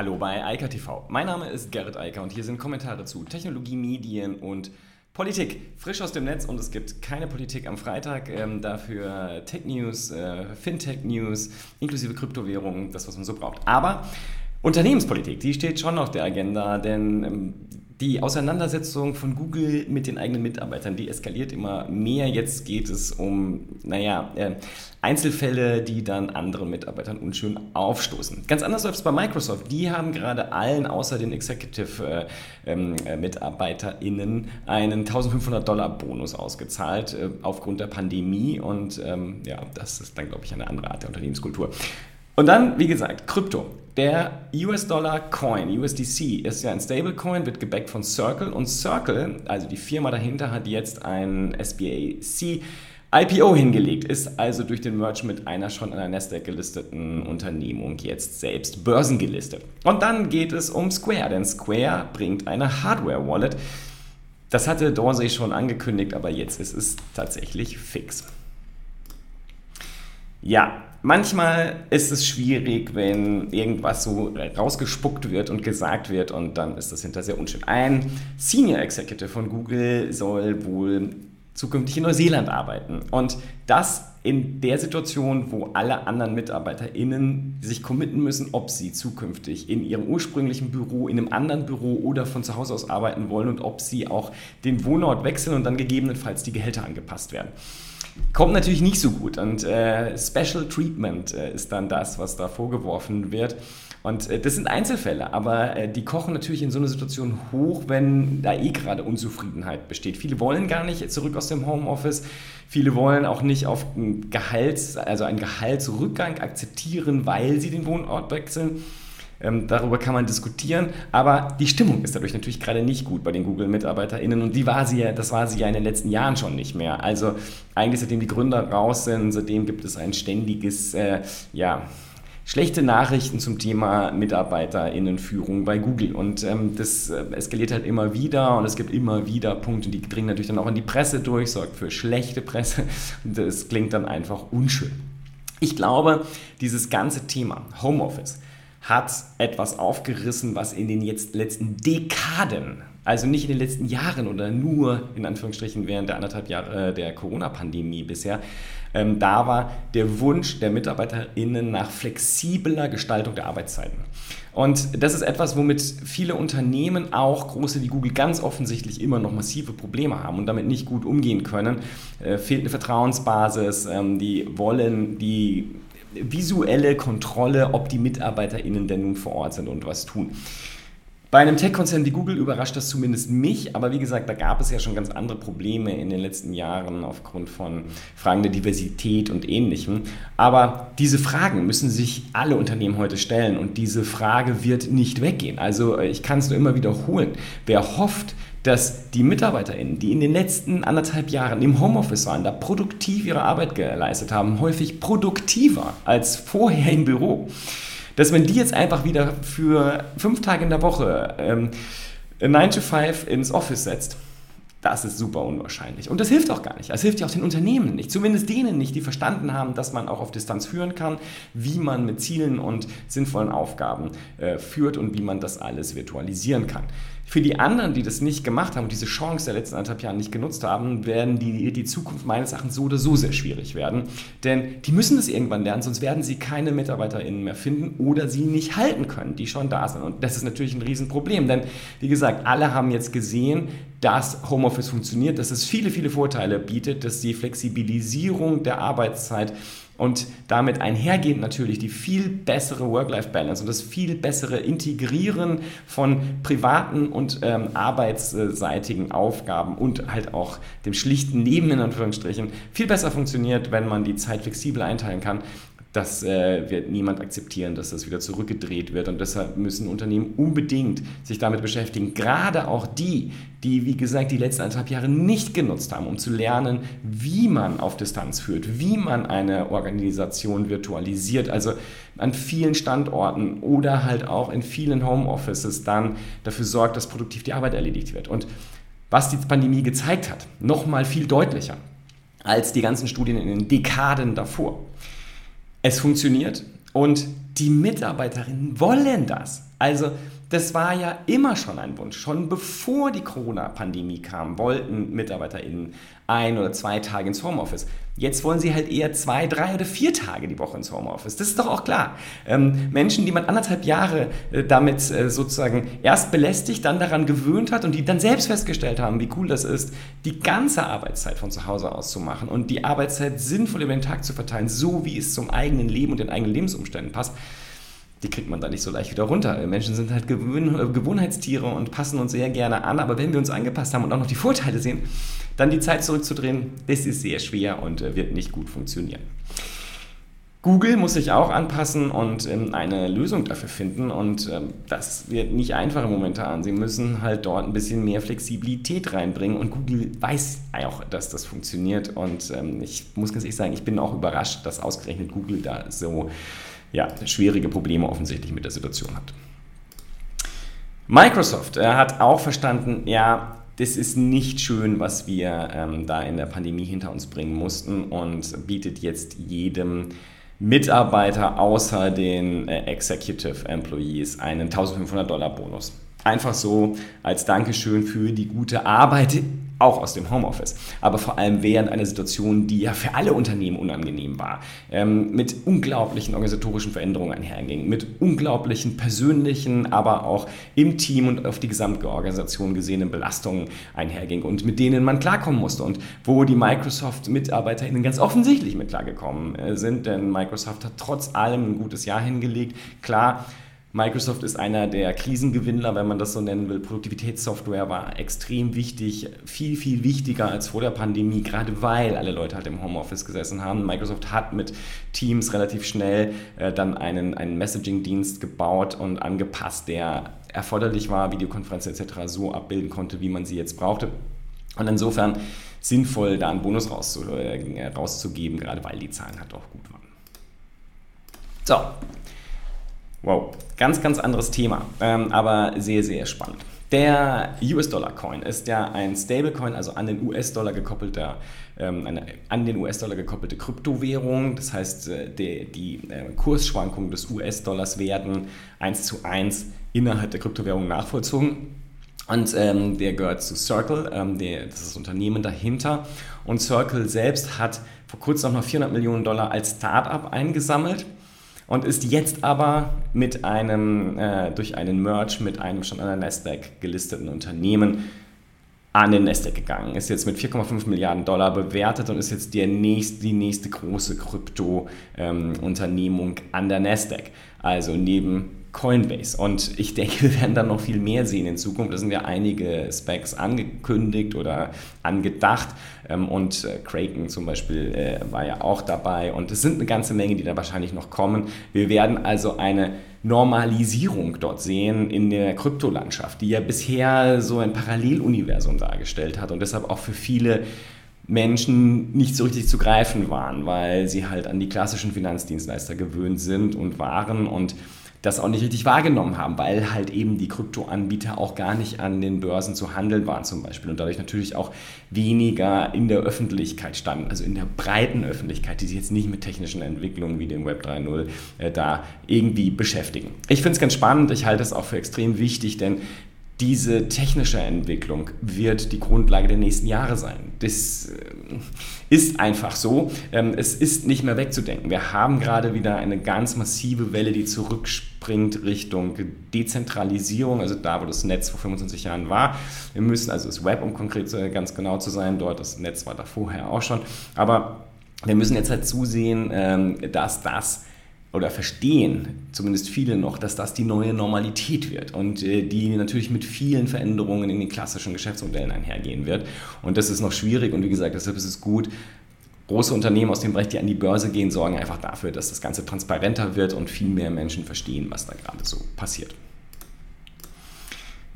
Hallo bei Eika TV. Mein Name ist Gerrit Eiker und hier sind Kommentare zu Technologie, Medien und Politik. Frisch aus dem Netz und es gibt keine Politik am Freitag. Ähm, dafür Tech News, äh, Fintech News, inklusive Kryptowährungen, das, was man so braucht. Aber Unternehmenspolitik, die steht schon auf der Agenda, denn ähm, die Auseinandersetzung von Google mit den eigenen Mitarbeitern, die eskaliert immer mehr. Jetzt geht es um, naja, äh, Einzelfälle, die dann anderen Mitarbeitern unschön aufstoßen. Ganz anders läuft es bei Microsoft. Die haben gerade allen außer den Executive-MitarbeiterInnen äh, ähm, äh, einen 1500 Dollar Bonus ausgezahlt äh, aufgrund der Pandemie. Und ähm, ja, das ist dann, glaube ich, eine andere Art der Unternehmenskultur. Und dann, wie gesagt, Krypto. Der US-Dollar-Coin, USDC, ist ja ein Stablecoin, wird gebackt von Circle und Circle, also die Firma dahinter, hat jetzt ein SBAC IPO hingelegt, ist also durch den Merge mit einer schon an der Nasdaq gelisteten Unternehmung jetzt selbst börsengelistet. Und dann geht es um Square, denn Square bringt eine Hardware-Wallet. Das hatte Dorsey schon angekündigt, aber jetzt ist es tatsächlich fix. Ja, manchmal ist es schwierig, wenn irgendwas so rausgespuckt wird und gesagt wird und dann ist das hinterher sehr unschön. Ein Senior Executive von Google soll wohl zukünftig in Neuseeland arbeiten und das in der Situation, wo alle anderen MitarbeiterInnen sich committen müssen, ob sie zukünftig in ihrem ursprünglichen Büro, in einem anderen Büro oder von zu Hause aus arbeiten wollen und ob sie auch den Wohnort wechseln und dann gegebenenfalls die Gehälter angepasst werden. Kommt natürlich nicht so gut und äh, Special Treatment äh, ist dann das, was da vorgeworfen wird. Und äh, das sind Einzelfälle, aber äh, die kochen natürlich in so einer Situation hoch, wenn da eh gerade Unzufriedenheit besteht. Viele wollen gar nicht zurück aus dem Homeoffice. Viele wollen auch nicht auf einen Gehalts, also einen Gehaltsrückgang akzeptieren, weil sie den Wohnort wechseln. Ähm, darüber kann man diskutieren, aber die Stimmung ist dadurch natürlich gerade nicht gut bei den Google-MitarbeiterInnen und die war sie ja, das war sie ja in den letzten Jahren schon nicht mehr. Also eigentlich seitdem die Gründer raus sind, seitdem gibt es ein ständiges, äh, ja, schlechte Nachrichten zum Thema MitarbeiterInnenführung bei Google. Und ähm, das äh, eskaliert halt immer wieder und es gibt immer wieder Punkte, die dringen natürlich dann auch in die Presse durch, sorgt für schlechte Presse und das klingt dann einfach unschön. Ich glaube, dieses ganze Thema Homeoffice, hat etwas aufgerissen, was in den jetzt letzten Dekaden, also nicht in den letzten Jahren oder nur in Anführungsstrichen während der anderthalb Jahre äh, der Corona-Pandemie bisher, ähm, da war der Wunsch der MitarbeiterInnen nach flexibler Gestaltung der Arbeitszeiten. Und das ist etwas, womit viele Unternehmen, auch große wie Google, ganz offensichtlich immer noch massive Probleme haben und damit nicht gut umgehen können. Äh, fehlt eine Vertrauensbasis, ähm, die wollen die visuelle Kontrolle, ob die MitarbeiterInnen denn nun vor Ort sind und was tun. Bei einem Tech-Konzern wie Google überrascht das zumindest mich, aber wie gesagt, da gab es ja schon ganz andere Probleme in den letzten Jahren aufgrund von Fragen der Diversität und ähnlichem. Aber diese Fragen müssen sich alle Unternehmen heute stellen und diese Frage wird nicht weggehen. Also ich kann es nur immer wiederholen. Wer hofft, dass die MitarbeiterInnen, die in den letzten anderthalb Jahren im Homeoffice waren, da produktiv ihre Arbeit geleistet haben, häufig produktiver als vorher im Büro, dass man die jetzt einfach wieder für fünf Tage in der Woche ähm, 9 to 5 ins Office setzt, das ist super unwahrscheinlich. Und das hilft auch gar nicht. Das hilft ja auch den Unternehmen nicht. Zumindest denen nicht, die verstanden haben, dass man auch auf Distanz führen kann, wie man mit Zielen und sinnvollen Aufgaben äh, führt und wie man das alles virtualisieren kann. Für die anderen, die das nicht gemacht haben und diese Chance der letzten anderthalb Jahre nicht genutzt haben, werden die, die Zukunft meines Erachtens so oder so sehr schwierig werden. Denn die müssen das irgendwann lernen, sonst werden sie keine MitarbeiterInnen mehr finden oder sie nicht halten können, die schon da sind. Und das ist natürlich ein Riesenproblem. Denn wie gesagt, alle haben jetzt gesehen, dass Homeoffice funktioniert, dass es viele, viele Vorteile bietet, dass die Flexibilisierung der Arbeitszeit und damit einhergehend natürlich die viel bessere Work-Life-Balance und das viel bessere Integrieren von privaten und ähm, arbeitsseitigen Aufgaben und halt auch dem schlichten Leben in Anführungsstrichen viel besser funktioniert, wenn man die Zeit flexibel einteilen kann das äh, wird niemand akzeptieren, dass das wieder zurückgedreht wird. Und deshalb müssen Unternehmen unbedingt sich damit beschäftigen. Gerade auch die, die, wie gesagt, die letzten anderthalb Jahre nicht genutzt haben, um zu lernen, wie man auf Distanz führt, wie man eine Organisation virtualisiert. Also an vielen Standorten oder halt auch in vielen Homeoffices dann dafür sorgt, dass produktiv die Arbeit erledigt wird. Und was die Pandemie gezeigt hat, nochmal viel deutlicher als die ganzen Studien in den Dekaden davor es funktioniert und die Mitarbeiterinnen wollen das. Also das war ja immer schon ein Wunsch. Schon bevor die Corona-Pandemie kam, wollten MitarbeiterInnen ein oder zwei Tage ins Homeoffice. Jetzt wollen sie halt eher zwei, drei oder vier Tage die Woche ins Homeoffice. Das ist doch auch klar. Ähm, Menschen, die man anderthalb Jahre äh, damit äh, sozusagen erst belästigt, dann daran gewöhnt hat und die dann selbst festgestellt haben, wie cool das ist, die ganze Arbeitszeit von zu Hause aus zu machen und die Arbeitszeit sinnvoll über den Tag zu verteilen, so wie es zum eigenen Leben und den eigenen Lebensumständen passt die kriegt man da nicht so leicht wieder runter. Menschen sind halt äh, Gewohnheitstiere und passen uns sehr gerne an, aber wenn wir uns angepasst haben und auch noch die Vorteile sehen, dann die Zeit zurückzudrehen, das ist sehr schwer und äh, wird nicht gut funktionieren. Google muss sich auch anpassen und ähm, eine Lösung dafür finden und ähm, das wird nicht einfacher momentan. Sie müssen halt dort ein bisschen mehr Flexibilität reinbringen und Google weiß auch, dass das funktioniert und ähm, ich muss ganz ehrlich sagen, ich bin auch überrascht, dass ausgerechnet Google da so ja, schwierige Probleme offensichtlich mit der Situation hat. Microsoft äh, hat auch verstanden, ja, das ist nicht schön, was wir ähm, da in der Pandemie hinter uns bringen mussten und bietet jetzt jedem Mitarbeiter außer den äh, Executive Employees einen 1500 Dollar Bonus. Einfach so als Dankeschön für die gute Arbeit auch aus dem Homeoffice, aber vor allem während einer Situation, die ja für alle Unternehmen unangenehm war, ähm, mit unglaublichen organisatorischen Veränderungen einherging, mit unglaublichen persönlichen, aber auch im Team und auf die gesamte Organisation gesehenen Belastungen einherging und mit denen man klarkommen musste und wo die Microsoft-MitarbeiterInnen ganz offensichtlich mit klargekommen äh, sind, denn Microsoft hat trotz allem ein gutes Jahr hingelegt. Klar, Microsoft ist einer der Krisengewinner, wenn man das so nennen will. Produktivitätssoftware war extrem wichtig, viel, viel wichtiger als vor der Pandemie, gerade weil alle Leute halt im Homeoffice gesessen haben. Microsoft hat mit Teams relativ schnell äh, dann einen, einen Messaging-Dienst gebaut und angepasst, der erforderlich war, Videokonferenzen etc. so abbilden konnte, wie man sie jetzt brauchte. Und insofern sinnvoll, da einen Bonus rauszu, äh, rauszugeben, gerade weil die Zahlen halt auch gut waren. So, Wow, ganz, ganz anderes Thema, ähm, aber sehr, sehr spannend. Der US-Dollar-Coin ist ja ein Stablecoin, also an den US-Dollar gekoppelter, ähm, eine an den US-Dollar gekoppelte Kryptowährung. Das heißt, äh, die, die äh, Kursschwankungen des US-Dollars werden eins zu eins innerhalb der Kryptowährung nachvollzogen. Und ähm, der gehört zu Circle, ähm, der, das ist das Unternehmen dahinter. Und Circle selbst hat vor kurzem noch 400 Millionen Dollar als Startup eingesammelt und ist jetzt aber mit einem, äh, durch einen Merge mit einem schon an der Nasdaq gelisteten Unternehmen an den Nasdaq gegangen. Ist jetzt mit 4,5 Milliarden Dollar bewertet und ist jetzt der nächst, die nächste große Krypto-Unternehmung ähm, an der Nasdaq. Also neben Coinbase. Und ich denke, wir werden dann noch viel mehr sehen in Zukunft. Da sind ja einige Specs angekündigt oder angedacht. Ähm, und äh, Kraken zum Beispiel äh, war ja auch dabei. Und es sind eine ganze Menge, die da wahrscheinlich noch kommen. Wir werden also eine Normalisierung dort sehen in der Kryptolandschaft, die ja bisher so ein Paralleluniversum dargestellt hat und deshalb auch für viele Menschen nicht so richtig zu greifen waren, weil sie halt an die klassischen Finanzdienstleister gewöhnt sind und waren und das auch nicht richtig wahrgenommen haben, weil halt eben die Kryptoanbieter auch gar nicht an den Börsen zu handeln waren zum Beispiel und dadurch natürlich auch weniger in der Öffentlichkeit standen, also in der breiten Öffentlichkeit, die sich jetzt nicht mit technischen Entwicklungen wie dem Web 3.0 äh, da irgendwie beschäftigen. Ich finde es ganz spannend, ich halte es auch für extrem wichtig, denn diese technische Entwicklung wird die Grundlage der nächsten Jahre sein. Das äh, ist einfach so. Ähm, es ist nicht mehr wegzudenken. Wir haben gerade wieder eine ganz massive Welle, die zurückspringt Richtung Dezentralisierung, also da, wo das Netz vor 25 Jahren war. Wir müssen also das Web, um konkret ganz genau zu sein, dort, das Netz war da vorher auch schon. Aber wir müssen jetzt halt zusehen, ähm, dass das oder verstehen zumindest viele noch, dass das die neue Normalität wird und äh, die natürlich mit vielen Veränderungen in den klassischen Geschäftsmodellen einhergehen wird. Und das ist noch schwierig und wie gesagt, deshalb ist es gut, große Unternehmen aus dem Bereich, die an die Börse gehen, sorgen einfach dafür, dass das Ganze transparenter wird und viel mehr Menschen verstehen, was da gerade so passiert.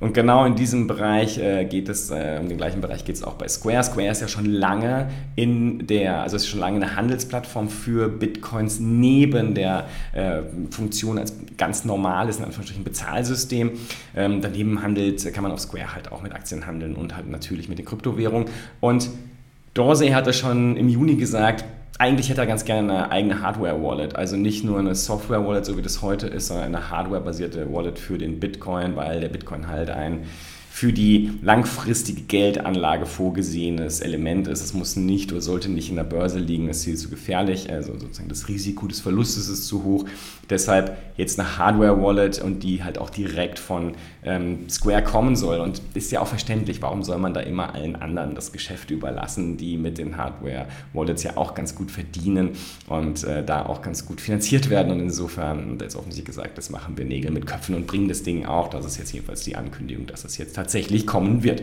Und genau in diesem Bereich äh, geht es, äh, um den gleichen Bereich geht es auch bei Square. Square ist ja schon lange in der, also ist schon lange eine Handelsplattform für Bitcoins neben der äh, Funktion als ganz normales, in Anführungsstrichen, Bezahlsystem. Ähm, daneben handelt, kann man auf Square halt auch mit Aktien handeln und halt natürlich mit den Kryptowährungen. Und Dorsey hatte schon im Juni gesagt, eigentlich hätte er ganz gerne eine eigene Hardware-Wallet, also nicht nur eine Software-Wallet, so wie das heute ist, sondern eine Hardware-basierte Wallet für den Bitcoin, weil der Bitcoin halt ein für die langfristige Geldanlage vorgesehenes Element ist. Es muss nicht oder sollte nicht in der Börse liegen, es ist viel zu gefährlich, also sozusagen das Risiko des Verlustes ist zu hoch. Deshalb jetzt eine Hardware-Wallet und die halt auch direkt von ähm, Square kommen soll. Und ist ja auch verständlich, warum soll man da immer allen anderen das Geschäft überlassen, die mit den Hardware-Wallets ja auch ganz gut verdienen und äh, da auch ganz gut finanziert werden. Und insofern, und jetzt offensichtlich gesagt, das machen wir Nägel mit Köpfen und bringen das Ding auch. Das ist jetzt jedenfalls die Ankündigung, dass das jetzt tatsächlich kommen wird.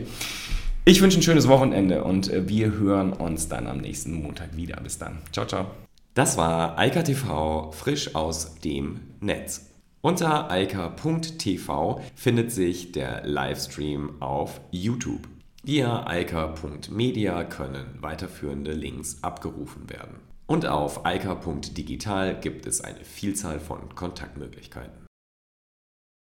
Ich wünsche ein schönes Wochenende und äh, wir hören uns dann am nächsten Montag wieder. Bis dann. Ciao, ciao. Das war Eika TV frisch aus dem Netz. Unter eika.tv findet sich der Livestream auf YouTube. Via eika.media können weiterführende Links abgerufen werden. Und auf eika.digital gibt es eine Vielzahl von Kontaktmöglichkeiten.